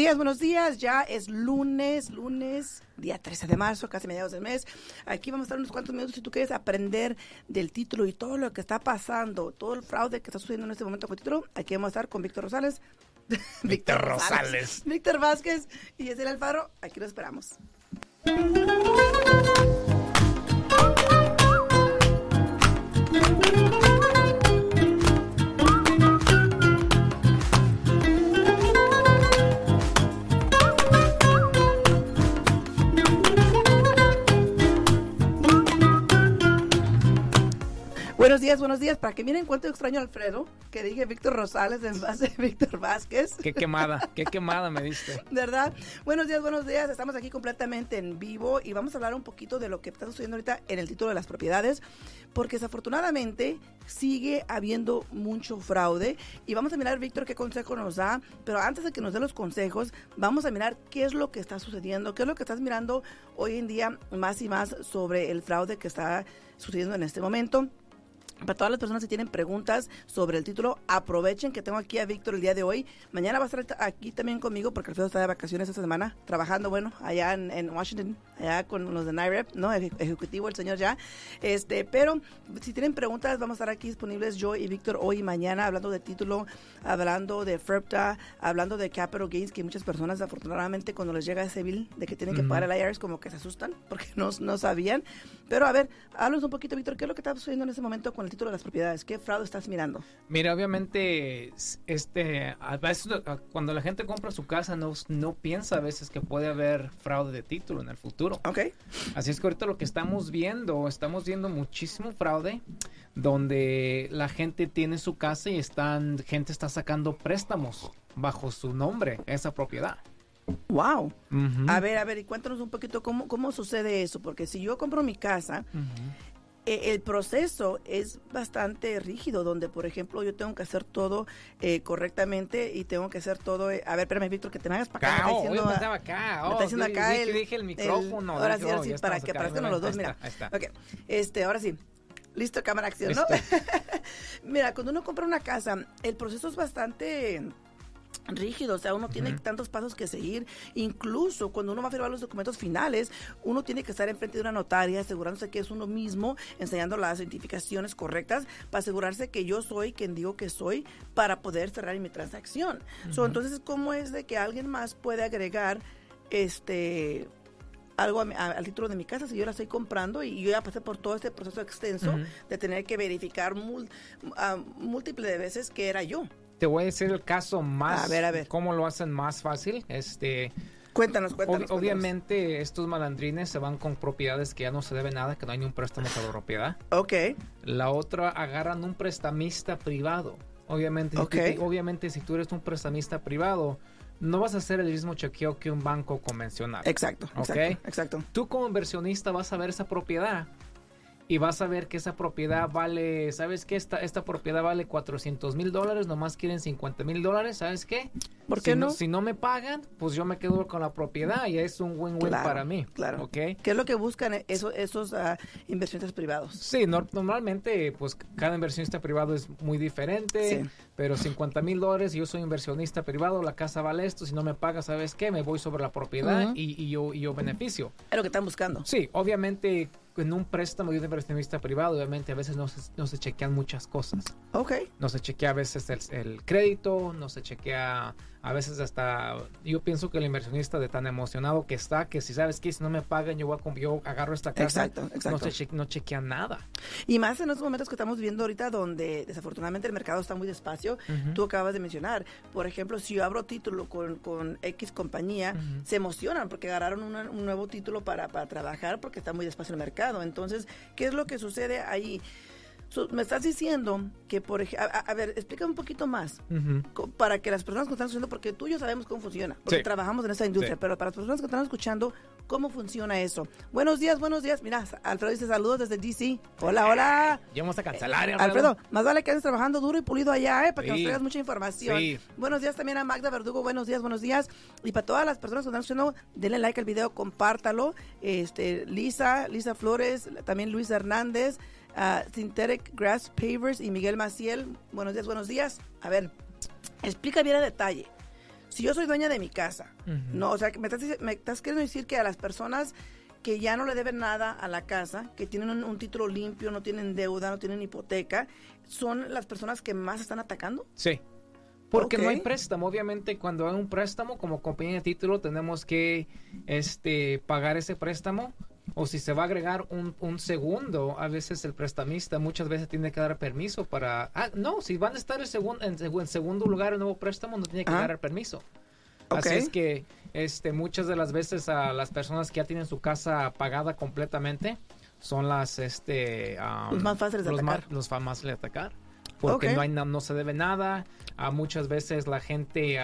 días, buenos días. Ya es lunes, lunes, día 13 de marzo, casi mediados del mes. Aquí vamos a estar unos cuantos minutos si tú quieres aprender del título y todo lo que está pasando, todo el fraude que está sucediendo en este momento con el título. Aquí vamos a estar con Víctor Rosales. Víctor Rosales. Víctor Vázquez y Yesel Alfaro. Aquí lo esperamos. Buenos días, buenos días. Para que miren cuánto extraño a Alfredo, que dije Víctor Rosales en base de Víctor Vázquez. Qué quemada, qué quemada me diste. ¿Verdad? Buenos días, buenos días. Estamos aquí completamente en vivo y vamos a hablar un poquito de lo que está sucediendo ahorita en el título de las propiedades, porque desafortunadamente sigue habiendo mucho fraude y vamos a mirar, Víctor, qué consejo nos da, pero antes de que nos dé los consejos, vamos a mirar qué es lo que está sucediendo, qué es lo que estás mirando hoy en día más y más sobre el fraude que está sucediendo en este momento. Para todas las personas que tienen preguntas sobre el título, aprovechen que tengo aquí a Víctor el día de hoy. Mañana va a estar aquí también conmigo porque Alfredo está de vacaciones esta semana, trabajando, bueno, allá en, Washington, allá con los de NIREP, ¿no? Ejecutivo, el señor ya. Este, pero si tienen preguntas, vamos a estar aquí disponibles yo y Víctor hoy y mañana hablando de título, hablando de FERPTA, hablando de capital gains, que muchas personas, afortunadamente, cuando les llega ese bill de que tienen que pagar el IRS, como que se asustan porque no, no sabían. Pero a ver, háblanos un poquito, Víctor, ¿qué es lo que está sucediendo en ese momento con el título de las propiedades? ¿Qué fraude estás mirando? Mira, obviamente, este, a veces, cuando la gente compra su casa no, no piensa a veces que puede haber fraude de título en el futuro. Ok. Así es que ahorita lo que estamos viendo, estamos viendo muchísimo fraude donde la gente tiene su casa y están, gente está sacando préstamos bajo su nombre, esa propiedad. Wow. A ver, a ver, y cuéntanos un poquito cómo, cómo sucede eso, porque si yo compro mi casa, el proceso es bastante rígido, donde, por ejemplo, yo tengo que hacer todo eh, correctamente y tengo que hacer todo. Eh, a ver, espérame, Víctor, que te me hagas para acá. me está diciendo, acá. me está diciendo acá. el, dije el micrófono. ahora sí, ahora sí, para que aparezcan los dos. Mira, ahí está. Okay. Este, ahora sí. Listo, cámara, acción, ¿no? mira, cuando uno compra una casa, el proceso es bastante rígido, o sea, uno tiene tantos pasos que seguir, incluso cuando uno va a firmar los documentos finales, uno tiene que estar enfrente de una notaria asegurándose que es uno mismo, enseñando las identificaciones correctas para asegurarse que yo soy quien digo que soy para poder cerrar mi transacción. entonces, ¿cómo es de que alguien más puede agregar este algo al título de mi casa si yo la estoy comprando y yo ya pasé por todo este proceso extenso de tener que verificar múltiples de veces que era yo? Te voy a decir el caso más. A ver, a ver. ¿Cómo lo hacen más fácil? Este. Cuéntanos, cuéntanos. obviamente, estos malandrines se van con propiedades que ya no se debe nada, que no hay ni un préstamo para la propiedad. Ok. La otra, agarran un prestamista privado. Obviamente, okay. obviamente, si tú eres un prestamista privado, no vas a hacer el mismo chequeo que un banco convencional. Exacto, exacto, exacto. Tú como inversionista vas a ver esa propiedad y vas a ver que esa propiedad vale, ¿sabes qué? Esta, esta propiedad vale 400 mil dólares, nomás quieren 50 mil dólares, ¿sabes qué? ¿Por qué si no? Si no me pagan, pues yo me quedo con la propiedad y es un win-win para mí. Claro. ¿Ok? ¿Qué es lo que buscan esos, esos uh, inversionistas privados? Sí, normalmente, pues cada inversionista privado es muy diferente, pero 50 mil dólares, yo soy inversionista privado, la casa vale esto, si no me paga, ¿sabes qué? Me voy sobre la propiedad y, y, yo, y yo beneficio. Es lo que están buscando. Sí, obviamente en un préstamo de un inversionista privado, obviamente a veces no se, no se chequean muchas cosas. Ok. No se chequea a veces el, el crédito, no se chequea a veces hasta yo pienso que el inversionista de tan emocionado que está que si sabes que si no me pagan yo voy a yo agarro esta casa exacto, exacto. no, se no chequea nada. Y más en los momentos que estamos viviendo ahorita donde desafortunadamente el mercado está muy despacio tú acabas de mencionar por ejemplo si yo abro título con, con X compañía se emocionan porque agarraron un nuevo título para, para trabajar porque está muy despacio el mercado. Entonces qué es lo que sucede ahí me estás diciendo que, por ejemplo, a, ver, explica un poquito más para que las personas que están escuchando, porque tú y yo sabemos cómo funciona, porque trabajamos en esa industria, pero para las personas que están escuchando, ¿cómo funciona eso? Buenos días, buenos días. Mira, Alfredo dice saludos desde DC. Hola, hola. Ya vamos a cancelar, Alfredo. Alfredo, más vale que estés trabajando duro y pulido allá, ¿eh? Para que nos traigas mucha información. Buenos días también a Magda Verdugo. Buenos días, buenos días. Y para todas las personas que están escuchando, denle like al video, compártalo. Este, Lisa, Lisa Flores, también Luis Hernández uh, Synthetic Grass Pavers y Miguel Maciel. Buenos días, buenos días. A ver, explica bien a detalle. si yo soy dueña de mi casa, no, o sea, me estás, me estás queriendo decir que a las personas que ya no le deben nada a la casa, que tienen un, título limpio, no tienen deuda, no tienen hipoteca, son las personas que más están atacando? Sí. Porque no hay préstamo. Obviamente, cuando hay un préstamo, como compañía de título, tenemos que este, pagar ese préstamo. O si se va a agregar un, un, segundo, a veces el prestamista muchas veces tiene que dar permiso para... Ah, no, si van a estar en, en, segundo lugar el nuevo préstamo, no tiene que dar permiso. Así es que este, muchas de las veces a las personas que ya tienen su casa pagada completamente son las... Este, los más fáciles de atacar. los más fáciles de atacar. Porque no, hay, no, se debe nada. A muchas veces la gente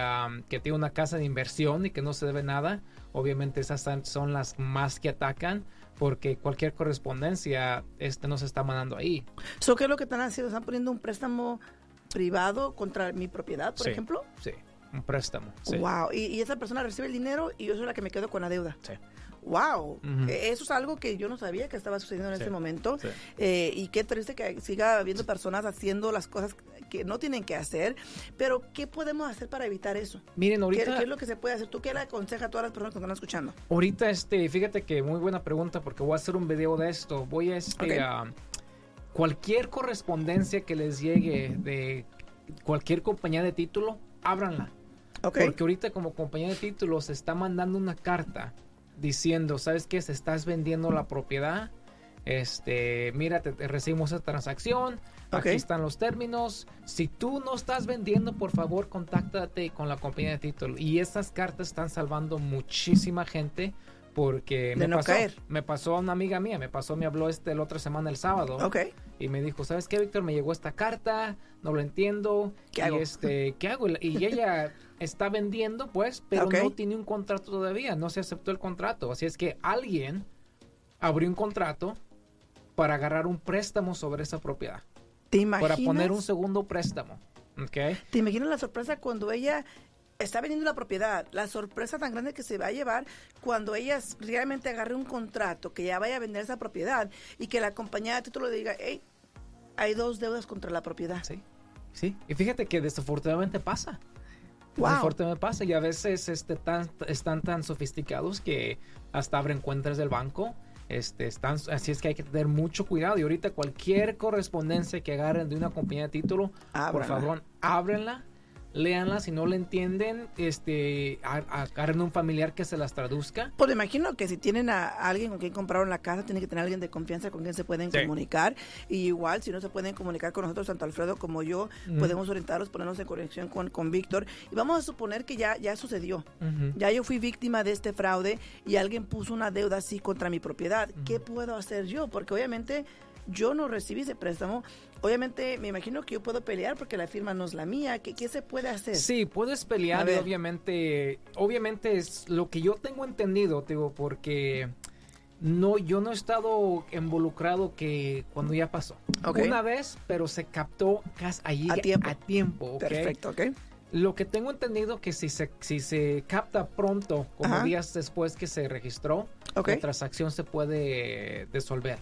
que tiene una casa de inversión y que no se debe nada, obviamente esas son las más que atacan porque cualquier correspondencia este no se está mandando ahí. ¿So qué es lo que están haciendo? ¿Están poniendo un préstamo privado contra mi propiedad, por ejemplo? Sí un préstamo. Wow, y, esa persona recibe el dinero y yo soy la que me quedo con la deuda. Sí. Wow, e, eso es algo que yo no sabía que estaba sucediendo en ese momento. Eh, y qué triste que siga habiendo personas haciendo las cosas que no tienen que hacer. Pero, ¿qué podemos hacer para evitar eso? Miren, ahorita. ¿Qué, es lo que se puede hacer? ¿Tú qué le aconsejas a todas las personas que están escuchando? Ahorita, este, fíjate que muy buena pregunta porque voy a hacer un video de esto. Voy a, este, a cualquier correspondencia que les llegue de cualquier compañía de título, ábranla porque ahorita como compañía de títulos se está mandando una carta diciendo, ¿sabes qué? Se estás vendiendo la propiedad. Este, mira, te, recibimos esta transacción. Aquí están los términos. Si tú no estás vendiendo, por favor, contáctate con la compañía de títulos. Y estas cartas están salvando muchísima gente porque me, pasó, me pasó a una amiga mía, me pasó, me habló este la otra semana el sábado. Y me dijo, ¿sabes qué, Víctor? Me llegó esta carta, no lo entiendo. ¿Qué hago? Este, ¿qué hago? Y ella está vendiendo, pues, pero no tiene un contrato todavía, no se aceptó el contrato. Así es que alguien abrió un contrato para agarrar un préstamo sobre esa propiedad. ¿Te imaginas? Para poner un segundo préstamo. ¿Okay? ¿Te imaginas la sorpresa cuando ella está vendiendo la propiedad, la sorpresa tan grande que se va a llevar cuando ella realmente agarre un contrato que ya vaya a vender esa propiedad y que la compañía de título diga, hey, hay dos deudas contra la propiedad. Sí, sí. Y fíjate que desafortunadamente pasa. Wow. Desafortunadamente pasa y a veces este, tan, están tan sofisticados que hasta abren cuentas del banco. Este, están, así es que hay que tener mucho cuidado. Y ahorita cualquier correspondencia que agarren de una compañía de título, por favor, ábrenla léanlas, si no le entienden, este, agarren un familiar que se las traduzca. Pues imagino que si tienen a alguien con quien compraron la casa, tienen que tener a alguien de confianza con quien se pueden comunicar. Y igual, si no se pueden comunicar con nosotros, tanto Alfredo como yo, podemos orientarlos, ponernos en conexión con, con Víctor. Y vamos a suponer que ya, ya sucedió. Ya yo fui víctima de este fraude y alguien puso una deuda así contra mi propiedad. ¿Qué puedo hacer yo? Porque obviamente yo no recibí ese préstamo. Obviamente, me imagino que yo puedo pelear porque la firma no es la mía. ¿Qué, qué se puede hacer? Sí, puedes pelear y obviamente, obviamente es lo que yo tengo entendido, digo, porque no, yo no he estado involucrado que cuando ya pasó. Una vez, pero se captó allí a tiempo. A tiempo Perfecto, ok. Lo que tengo entendido que si se, si se capta pronto, como días después que se registró, la transacción se puede disolver.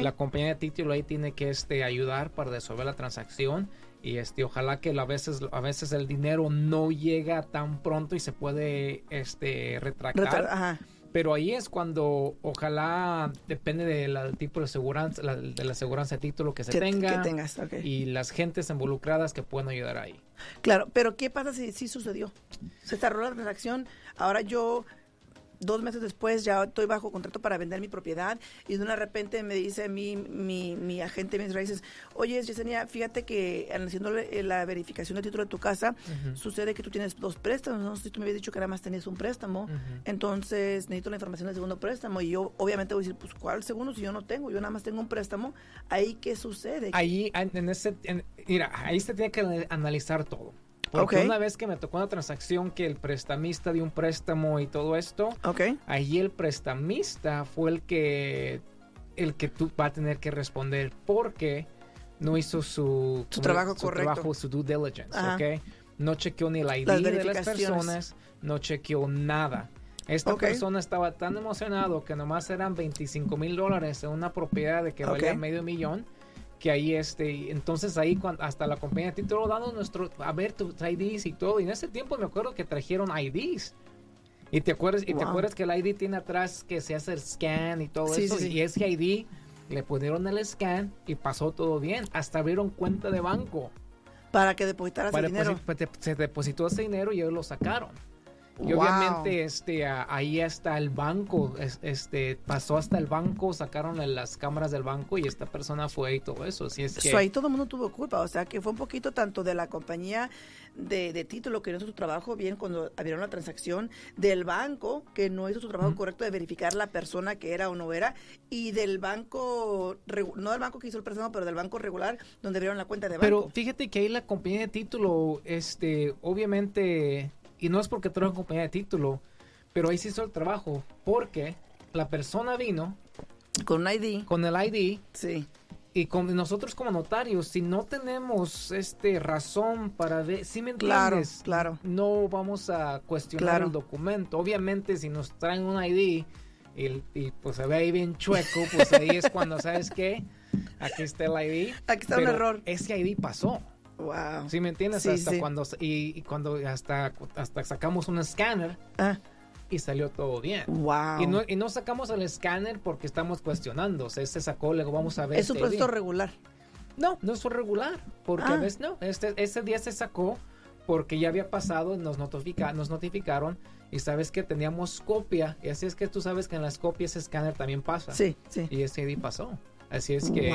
La compañía de título ahí tiene que este, ayudar para resolver la transacción y este ojalá que a veces a veces el dinero no llega tan pronto y se puede este retractar. Pero ahí es cuando ojalá depende del tipo de aseguranza, de la aseguranza de título que se tenga y las gentes involucradas que puedan ayudar ahí. Claro, pero ¿qué pasa si sí sucedió? Se cerró la transacción, ahora yo dos meses después ya estoy bajo contrato para vender mi propiedad y de una repente me dice mi, mi, mi agente mis raíces, oye Yesenia, fíjate que haciendo la verificación del título de tu casa, sucede que tú tienes dos préstamos, no sé si tú me habías dicho que nada más tenías un préstamo, entonces necesito la información del segundo préstamo y yo obviamente voy a decir, pues ¿cuál segundo si yo no tengo? Yo nada más tengo un préstamo, ahí qué sucede? Ahí, en ese, mira, ahí se tiene que analizar todo. Porque una vez que me tocó una transacción que el prestamista dio un préstamo y todo esto, okay. ahí el prestamista fue el que el que tú va a tener que responder porque no hizo su, su trabajo su correcto, trabajo, su due diligence, ¿ok? No chequeó ni la ID de las personas, no chequeó nada. Esta persona estaba tan emocionado que nomás eran 25 mil dólares en una propiedad de que valía medio millón que ahí este entonces ahí cuando, hasta la compañía título dando nuestro a ver tus IDs y todo. Y en ese tiempo me acuerdo que trajeron IDs y te acuerdas y te acuerdas que el ID tiene atrás que se hace el scan y todo eso y ese ID le pusieron el scan y pasó todo bien. Hasta abrieron cuenta de banco. Para que depositaras dinero. pues, se depositó ese dinero y ellos lo sacaron y obviamente este ahí hasta el banco, este pasó hasta el banco, sacaron las cámaras del banco y esta persona fue y todo eso. Así es que... ahí todo el mundo tuvo culpa, o sea que fue un poquito tanto de la compañía de, título que no hizo su trabajo bien cuando abrieron la transacción, del banco que no hizo su trabajo correcto de verificar la persona que era o no era, y del banco, no del banco que hizo el préstamo, pero del banco regular donde abrieron la cuenta de banco. Pero fíjate que ahí la compañía de título, este, obviamente y no es porque una compañía de título, pero ahí se hizo el trabajo. Porque la persona vino. Con un ID. Con el ID. Sí. Y con nosotros como notarios, si no tenemos este razón para ver, si me entiendes, claro, no vamos a cuestionar el documento. Obviamente, si nos traen un ID y, y, pues se ve ahí bien chueco, pues ahí es cuando sabes que aquí está el ID. Aquí está un error. Ese ID pasó. Wow. ¿Sí me entiendes? hasta cuando y, cuando hasta hasta sacamos un escáner ah. y salió todo bien. Wow. Y no, y no sacamos el escáner porque estamos cuestionando. se sacó, luego vamos a ver. ¿Es un proceso regular? No, no es regular. Porque a ah. veces no. Este, ese día se sacó porque ya había pasado, nos, notifica, nos notificaron y sabes que teníamos copia. Y así es que tú sabes que en las copias ese escáner también pasa. Sí, sí. Y ese día pasó. Así es que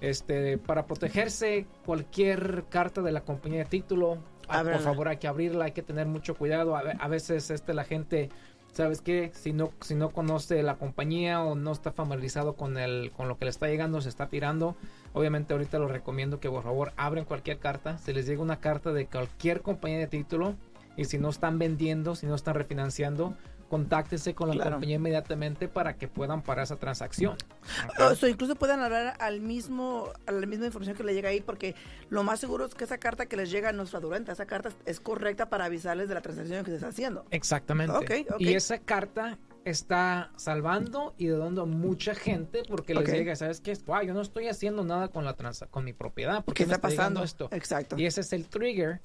este para protegerse cualquier carta de la compañía de título, ah, por favor hay que abrirla, hay que tener mucho cuidado. A, veces este la gente ¿Sabes qué? Si no, si no conoce la compañía o no está familiarizado con el, con lo que le está llegando, se está tirando. Obviamente ahorita lo recomiendo que por favor abren cualquier carta. Si les llega una carta de cualquier compañía de título y si no están vendiendo, si no están refinanciando, contáctese con la compañía inmediatamente para que puedan parar esa transacción. O incluso puedan hablar al mismo, a la misma información que le llega ahí, porque lo más seguro es que esa carta que les llega no es fraudulenta, esa carta es correcta para avisarles de la transacción que se está haciendo. Exactamente. Y esa carta está salvando y dando a mucha gente porque les llega, ¿sabes qué? Wow, yo no estoy haciendo nada con la con mi propiedad. porque ¿Qué está pasando esto? Exacto. Y ese es el trigger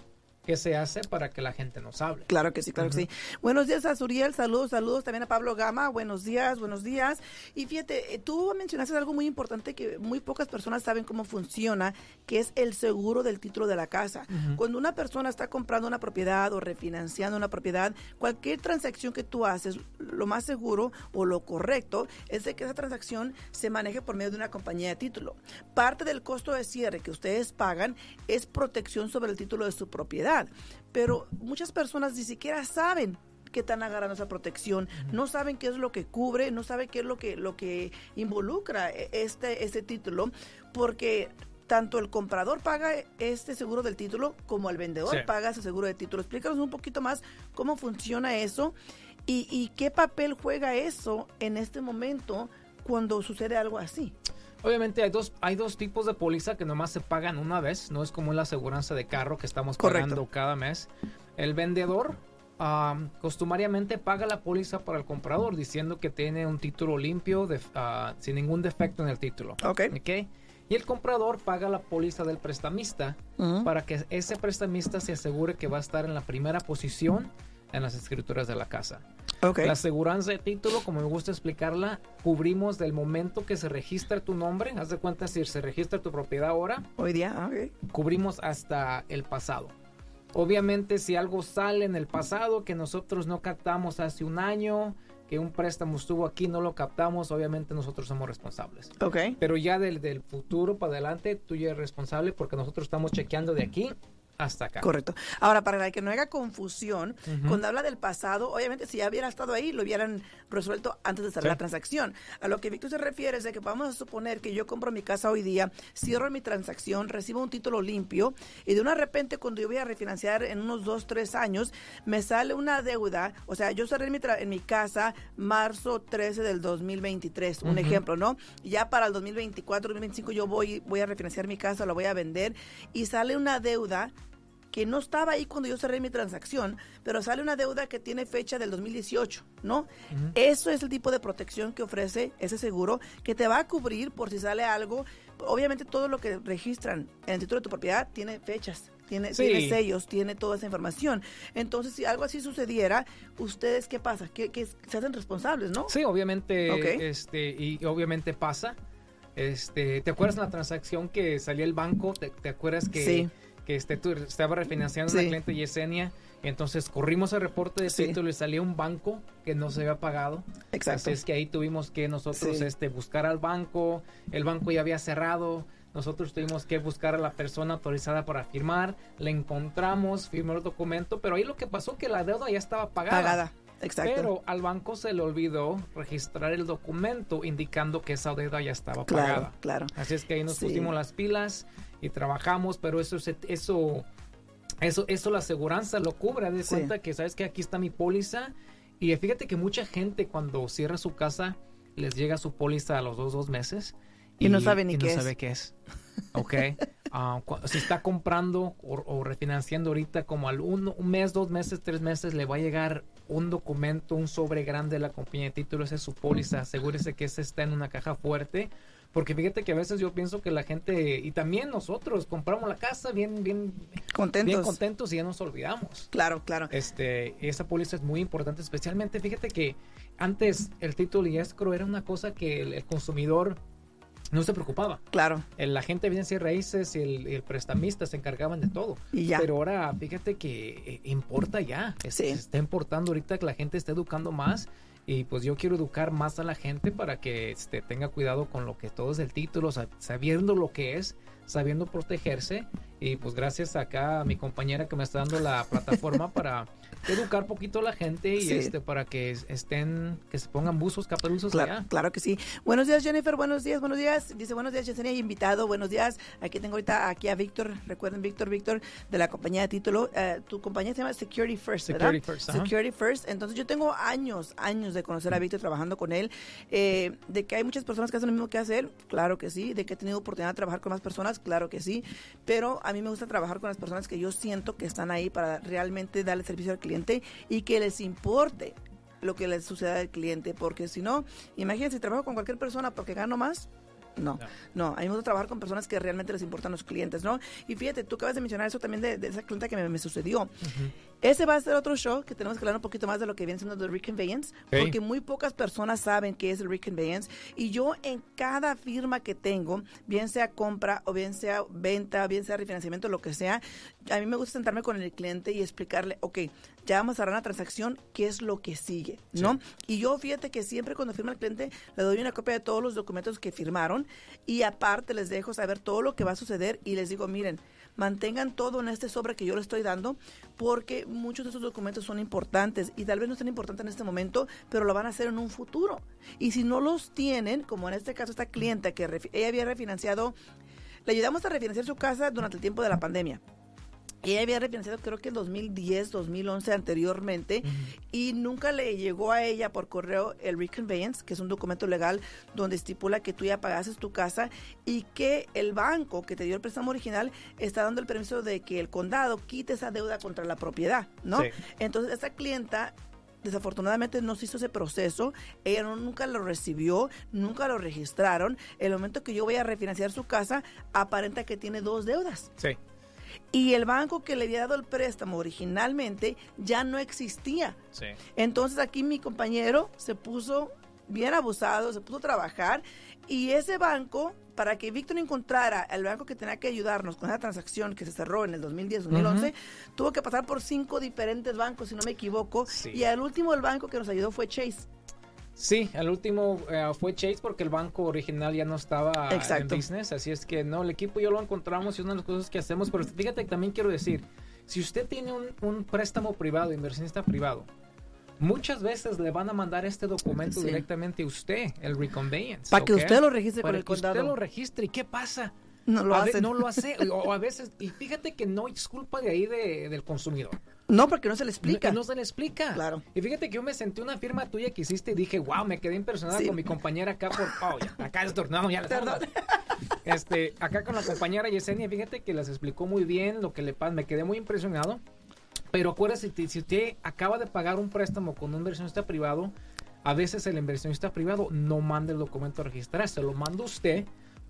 que se hace para que la gente nos hable. Claro que sí, claro que sí. Buenos días a Suriel, saludos, saludos también a Pablo Gama, buenos días, buenos días. Y fíjate, eh, tú mencionaste algo muy importante que muy pocas personas saben cómo funciona, que es el seguro del título de la casa. Cuando una persona está comprando una propiedad o refinanciando una propiedad, cualquier transacción que tú haces, lo más seguro o lo correcto es de que esa transacción se maneje por medio de una compañía de título. Parte del costo de cierre que ustedes pagan es protección sobre el título de su propiedad pero muchas personas ni siquiera saben qué están agarrando esa protección, no saben qué es lo que cubre, no saben qué es lo que, lo que involucra e, este, este título, porque tanto el comprador paga este seguro del título como el vendedor paga ese seguro de título. Explícanos un poquito más cómo funciona eso y, y qué papel juega eso en este momento cuando sucede algo así. Obviamente hay dos, hay dos tipos de póliza que nomás se pagan una vez, no es como la aseguranza de carro que estamos pagando cada mes. El vendedor costumariamente paga la póliza para el comprador diciendo que tiene un título limpio de, ah, sin ningún defecto en el título. Ok. Y el comprador paga la póliza del prestamista para que ese prestamista se asegure que va a estar en la primera posición en las escrituras de la casa. La aseguranza de título, como me gusta explicarla, cubrimos del momento que se registra tu nombre, haz de cuenta si se registra tu propiedad ahora. Hoy día, ah, Cubrimos hasta el pasado. Obviamente si algo sale en el pasado que nosotros no captamos hace un año, que un préstamo estuvo aquí, no lo captamos, obviamente nosotros somos responsables. Okay. Pero ya del, del futuro para adelante, tú ya eres responsable porque nosotros estamos chequeando de aquí hasta acá. Correcto. Ahora, para que no haya confusión, cuando habla del pasado, obviamente si ya hubiera estado ahí, lo hubieran resuelto antes de hacer la transacción. A lo que Víctor se refiere es de que vamos a suponer que yo compro mi casa hoy día, cierro mi transacción, recibo un título limpio y de una repente cuando yo voy a refinanciar en unos dos, tres años, me sale una deuda, o sea, yo cerré mi en mi casa marzo 13 del 2023, un ejemplo, ¿no? Ya para el 2024, 2025 yo voy, voy a refinanciar mi casa, la voy a vender y sale una deuda que no estaba ahí cuando yo cerré mi transacción, pero sale una deuda que tiene fecha del 2018, ¿no? Eso es el tipo de protección que ofrece ese seguro que te va a cubrir por si sale algo. Obviamente todo lo que registran en el título de tu propiedad tiene fechas, tiene, sellos, tiene toda esa información. Entonces, si algo así sucediera, ¿ustedes qué pasa? Que, se hacen responsables, ¿no? Sí, obviamente, este, y obviamente pasa. Este, ¿te acuerdas la transacción que salía el banco? ¿Te, acuerdas que, que este, tú estaba refinanciando sí. cliente Yesenia? Entonces corrimos el reporte de título y salía un banco que no se había pagado. Exacto. Así es que ahí tuvimos que nosotros este, buscar al banco. El banco ya había cerrado. Nosotros tuvimos que buscar a la persona autorizada para firmar. Le encontramos, firmó el documento, pero ahí lo que pasó que la deuda ya estaba pagada. Pagada. Exacto. Pero al banco se le olvidó registrar el documento indicando que esa deuda ya estaba pagada. Claro. Así es que ahí nos pusimos las pilas y trabajamos, pero eso eso eso eso la aseguranza lo cubre, de cuenta que sabes que aquí está mi póliza y fíjate que mucha gente cuando cierra su casa les llega su póliza a los dos dos meses y, no sabe ni qué no sabe qué es. Ok. Uh, si está comprando o, refinanciando ahorita como al un, un, mes, dos meses, tres meses, le va a llegar un documento, un sobre grande de la compañía de títulos, es su póliza. Asegúrese que ese está en una caja fuerte. Porque fíjate que a veces yo pienso que la gente, y también nosotros, compramos la casa bien, bien contentos, bien contentos y ya nos olvidamos. Claro, claro. Este, esa póliza es muy importante, especialmente, fíjate que antes el título y escro era una cosa que el consumidor no se preocupaba. Claro. El agente de bienes y raíces y el, prestamista se encargaban de todo. Y ya. Pero ahora, fíjate que eh, importa ya. sí. Se está importando ahorita que la gente esté educando más. Y pues yo quiero educar más a la gente para que este, tenga cuidado con lo que todo es el título, sabiendo lo que es, sabiendo protegerse. Y pues gracias acá a mi compañera que me está dando la plataforma para educar poquito a la gente y este para que estén, que se pongan buzos, capeluzos claro, Claro que sí. Buenos días, Jennifer, buenos días, buenos días. Dice, buenos días, Yesenia, invitado, buenos días. Aquí tengo ahorita aquí a Víctor, recuerden, Víctor, Víctor, de la compañía de título. Eh, tu compañía se llama Security First, ¿verdad? Security First. Security First. Entonces yo tengo años, años de conocer a Víctor trabajando con él. Eh, de que hay muchas personas que hacen lo mismo que hacer, claro que sí. De que he tenido oportunidad de trabajar con más personas, claro que sí. Pero a mí me gusta trabajar con las personas que yo siento que están ahí para realmente darle servicio al cliente y que les importe lo que les suceda al cliente, porque si no, imagínense, si trabajo con cualquier persona porque gano más, no, no, a mí me gusta trabajar con personas que realmente les importan los clientes, ¿no? Y fíjate, tú acabas de mencionar eso también de, esa clienta que me, sucedió. Ese va a ser otro show que tenemos que hablar un poquito más de lo que viene siendo el reconveyance, porque muy pocas personas saben qué es el reconveyance. Y yo en cada firma que tengo, bien sea compra o bien sea venta, bien sea refinanciamiento, lo que sea, a mí me gusta sentarme con el cliente y explicarle, ok, ya vamos a cerrar una transacción, ¿qué es lo que sigue? ¿No? Y yo fíjate que siempre cuando firma el cliente le doy una copia de todos los documentos que firmaron y aparte les dejo saber todo lo que va a suceder y les digo, miren, mantengan todo en este sobre que yo les estoy dando, porque muchos de esos documentos son importantes y tal vez no estén importantes en este momento, pero lo van a hacer en un futuro. Y si no los tienen, como en este caso esta clienta que ella había refinanciado, le ayudamos a refinanciar su casa durante el tiempo de la pandemia ella había refinanciado creo que en 2010, 2011 anteriormente y nunca le llegó a ella por correo el reconveyance, que es un documento legal donde estipula que tú ya pagases tu casa y que el banco que te dio el préstamo original está dando el permiso de que el condado quite esa deuda contra la propiedad, ¿no? Entonces esa clienta desafortunadamente no se hizo ese proceso, ella nunca lo recibió, nunca lo registraron. El momento que yo voy a refinanciar su casa, aparenta que tiene dos deudas. Sí y el banco que le había dado el préstamo originalmente ya no existía. Entonces aquí mi compañero se puso bien abusado, se puso a trabajar y ese banco, para que Víctor encontrara el banco que tenía que ayudarnos con esa transacción que se cerró en el 2010-2011, tuvo que pasar por cinco diferentes bancos, si no me equivoco, y al último el banco que nos ayudó fue Chase. Sí, el último eh, fue Chase porque el banco original ya no estaba en business, así es que no, el equipo ya lo encontramos y una de las cosas que hacemos, pero fíjate que también quiero decir, si usted tiene un, préstamo privado, inversionista privado, muchas veces le van a mandar este documento directamente a usted, el reconveyance. Para que usted lo registre Para el que usted lo registre. ¿Y qué pasa? No lo hace. No lo hace. o a veces, y fíjate que no es culpa de ahí del consumidor. No, porque no se le explica. No, no, se le explica. Claro. Y fíjate que yo me senté una firma tuya que hiciste y dije, wow, me quedé impresionada con mi compañera acá por. Oh, ya, acá es tornado, ya la este, acá con la compañera Yesenia, fíjate que les explicó muy bien lo que le pasa. Me quedé muy impresionado. Pero acuérdese, si usted acaba de pagar un préstamo con un inversionista privado, a veces el inversionista privado no manda el documento a registrar, se lo manda usted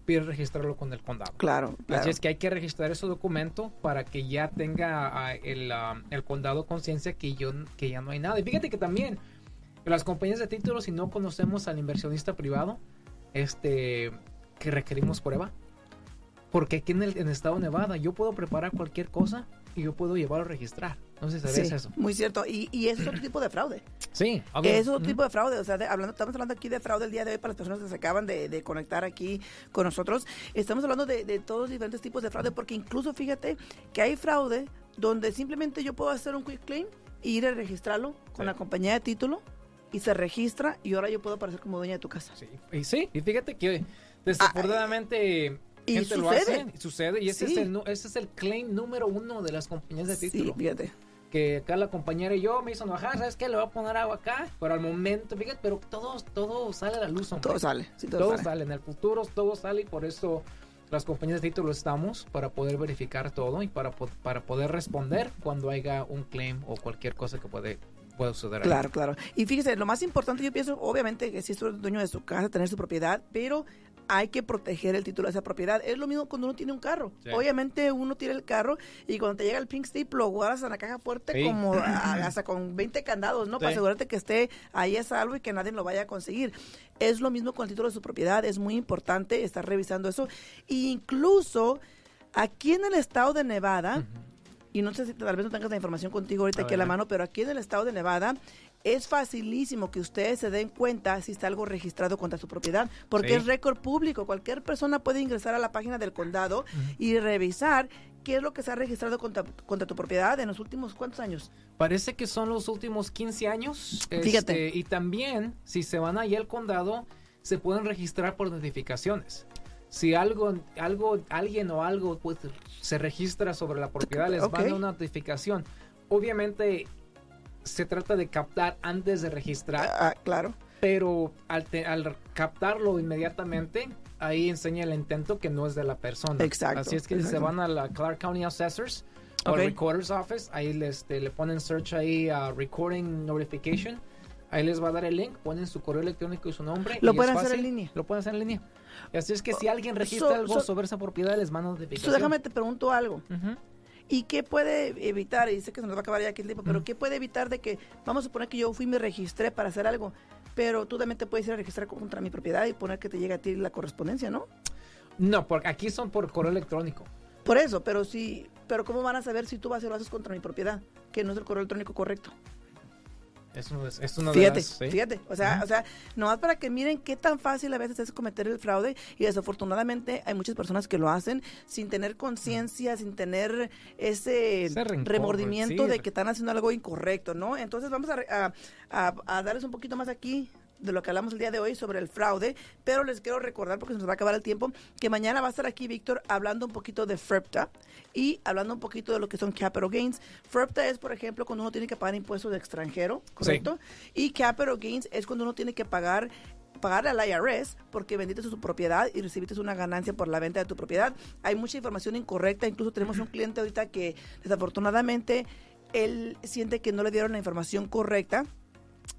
pide registrarlo con el condado. Claro, Así es que hay que registrar ese documento para que ya tenga ah, el, ah, el, condado conciencia que, yo, que ya no hay nada. Y fíjate que también las compañías de títulos, si no conocemos al inversionista privado, este, que requerimos prueba. Porque aquí en el, en el estado de Nevada yo puedo preparar cualquier cosa y yo puedo llevarlo a registrar. No sé si sabías eso. Muy cierto. Y, y es otro tipo de fraude. Sí, Es otro tipo de fraude. O sea, hablando, estamos hablando aquí de fraude el día de hoy para las personas que se acaban de, conectar aquí con nosotros. Estamos hablando de, todos los diferentes tipos de fraude, porque incluso fíjate que hay fraude donde simplemente yo puedo hacer un quick claim e ir a registrarlo con la compañía de título y se registra y ahora yo puedo aparecer como dueña de tu casa. Sí, y, sí, y fíjate que desafortunadamente... y sucede. y sucede, y ese, es el, ese es el claim número uno de las compañías de título. Sí, fíjate que acá la compañera y yo me hizo enojar, ¿sabes qué? Le voy a poner agua acá, pero al momento, fíjate, pero todo, todo sale a la luz. Todo sale, todo, sale. En el futuro todo sale y por eso las compañías de títulos estamos para poder verificar todo y para, para poder responder cuando haya un claim o cualquier cosa que puede puede suceder. Claro, claro. Y fíjese, lo más importante yo pienso, obviamente, que si es dueño de su casa, tener su propiedad, pero hay que proteger el título de esa propiedad. Es lo mismo cuando uno tiene un carro. Obviamente uno tiene el carro y cuando te llega el pink slip lo guardas en la caja fuerte como hasta con 20 candados, ¿no? Para asegurarte que esté ahí a salvo y que nadie lo vaya a conseguir. Es lo mismo con el título de su propiedad. Es muy importante estar revisando eso. E incluso aquí en el estado de Nevada, y no sé si tal vez no tengas la información contigo ahorita aquí a la mano, pero aquí en el estado de Nevada es facilísimo que ustedes se den cuenta si está algo registrado contra su propiedad, porque es récord público. Cualquier persona puede ingresar a la página del condado y revisar qué es lo que se ha registrado contra, tu propiedad en los últimos cuántos años. Parece que son los últimos 15 años. Fíjate. Este, y también, si se van ahí al condado, se pueden registrar por notificaciones si algo, algo, alguien o algo pues, se registra sobre la propiedad, les okay. van una notificación. Obviamente se trata de captar antes de registrar. Ah, claro. Pero al, al captarlo inmediatamente, ahí enseña el intento que no es de la persona. Exacto. Así es que si se van a la Clark County Assessors o Recorder's Office, ahí les, este, le ponen search ahí a Recording Notification. Ahí les va a dar el link, ponen su correo electrónico y su nombre. Lo pueden hacer en línea. Lo pueden hacer en línea. Así es que si alguien registra algo sobre esa propiedad, les manda notificación. déjame te pregunto algo. ¿Y qué puede evitar? Y sé que se nos va a acabar ya aquí el tiempo, pero ¿qué puede evitar de que, vamos a suponer que yo fui y me registré para hacer algo, pero tú también te puedes ir a registrar contra mi propiedad y poner que te llegue a ti la correspondencia, ¿no? No, porque aquí son por correo electrónico. Por eso, pero sí, pero ¿cómo van a saber si tú vas a lo haces contra mi propiedad? Que no es el correo electrónico correcto. Es, es una fíjate, fíjate, o sea, o sea, nomás para que miren qué tan fácil a veces es cometer el fraude y desafortunadamente hay muchas personas que lo hacen sin tener conciencia, sin tener ese, remordimiento de que están haciendo algo incorrecto, ¿no? Entonces vamos a, a darles un poquito más aquí de lo que hablamos el día de hoy sobre el fraude, pero les quiero recordar, porque se nos va a acabar el tiempo, que mañana va a estar aquí Víctor hablando un poquito de FREPTA y hablando un poquito de lo que son capital gains. FREPTA es, por ejemplo, cuando uno tiene que pagar impuestos de extranjero, ¿correcto? Y capital gains es cuando uno tiene que pagar pagarle al IRS porque vendiste su propiedad y recibiste una ganancia por la venta de tu propiedad. Hay mucha información incorrecta, incluso tenemos un cliente ahorita que desafortunadamente él siente que no le dieron la información correcta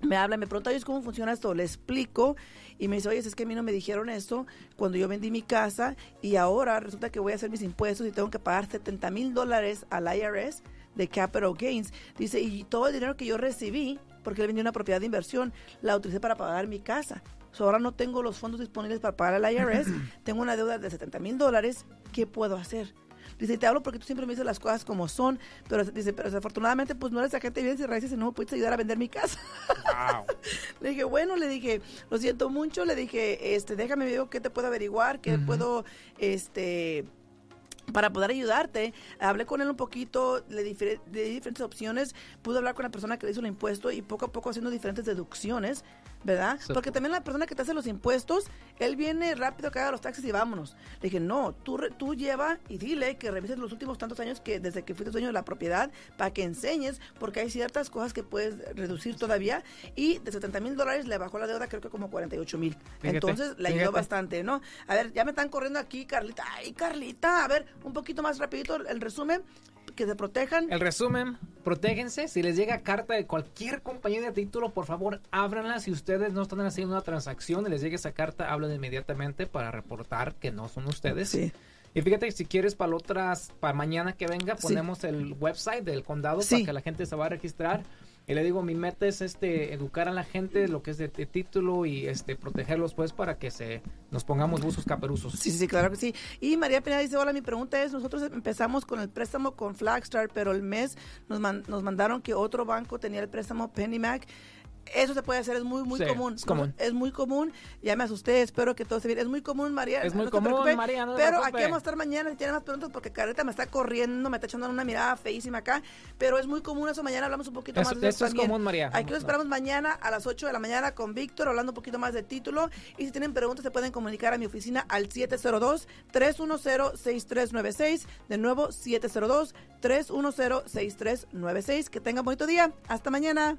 me habla, me pregunta, ¿cómo funciona esto? Le explico y me dice, oye, es que a mí no me dijeron esto cuando yo vendí mi casa y ahora resulta que voy a hacer mis impuestos y tengo que pagar 70 mil dólares al IRS de Capital Gains. Dice, y todo el dinero que yo recibí, porque él vendió una propiedad de inversión, la utilicé para pagar mi casa. ahora no tengo los fondos disponibles para pagar al IRS, tengo una deuda de 70 mil dólares, ¿qué puedo hacer? Dice, te hablo porque tú siempre me dices las cosas como son, pero dice, pero desafortunadamente pues no eres agente de bienes y raíces y no me puedes ayudar a vender mi casa. le dije, bueno, le dije, lo siento mucho, le dije, este, déjame ver qué te puedo averiguar, qué puedo, este para poder ayudarte. Hablé con él un poquito, le di diferentes opciones, pude hablar con la persona que le hizo el impuesto y poco a poco haciendo diferentes deducciones ¿verdad? Porque también la persona que te hace los impuestos, él viene rápido que haga los taxis y vámonos. Le dije, no, tú, tú lleva y dile que revises los últimos tantos años que desde que fuiste dueño de la propiedad para que enseñes, porque hay ciertas cosas que puedes reducir todavía. Y de 70 mil dólares le bajó la deuda, creo que como 48 mil. Entonces le ayudó bastante, ¿no? A ver, ya me están corriendo aquí, Carlita. Ay, Carlita, a ver, un poquito más rapidito el resumen que se protejan. El resumen, protégense. Si les llega carta de cualquier compañía de título, por favor, ábranla. Si ustedes no están haciendo una transacción y les llega esa carta, hablen inmediatamente para reportar que no son ustedes. Sí. Y fíjate, si quieres para otras, para mañana que venga, ponemos el website del condado para que la gente se va a registrar. Y le digo, mi meta es este educar a la gente lo que es de, título y este protegerlos pues para que se nos pongamos buzos caperuzos. Sí, sí, claro que sí. Y María Pena dice, hola, mi pregunta es, nosotros empezamos con el préstamo con Flagstar, pero el mes nos, nos mandaron que otro banco tenía el préstamo PennyMac eso se puede hacer, es muy, muy común. Es común. Es muy común. Ya me asusté, espero que todo esté bien. Es muy común, María. Es muy común, María. pero aquí vamos a estar mañana si tiene más preguntas porque Carreta me está corriendo, me está echando una mirada feísima acá. Pero es muy común eso. Mañana hablamos un poquito más de eso. Eso es común, María. Aquí lo esperamos mañana a las 8 de la mañana con Víctor, hablando un poquito más de título. Y si tienen preguntas, se pueden comunicar a mi oficina al 702-310-6396. De nuevo, 702-310-6396. Que tengan bonito día. Hasta mañana.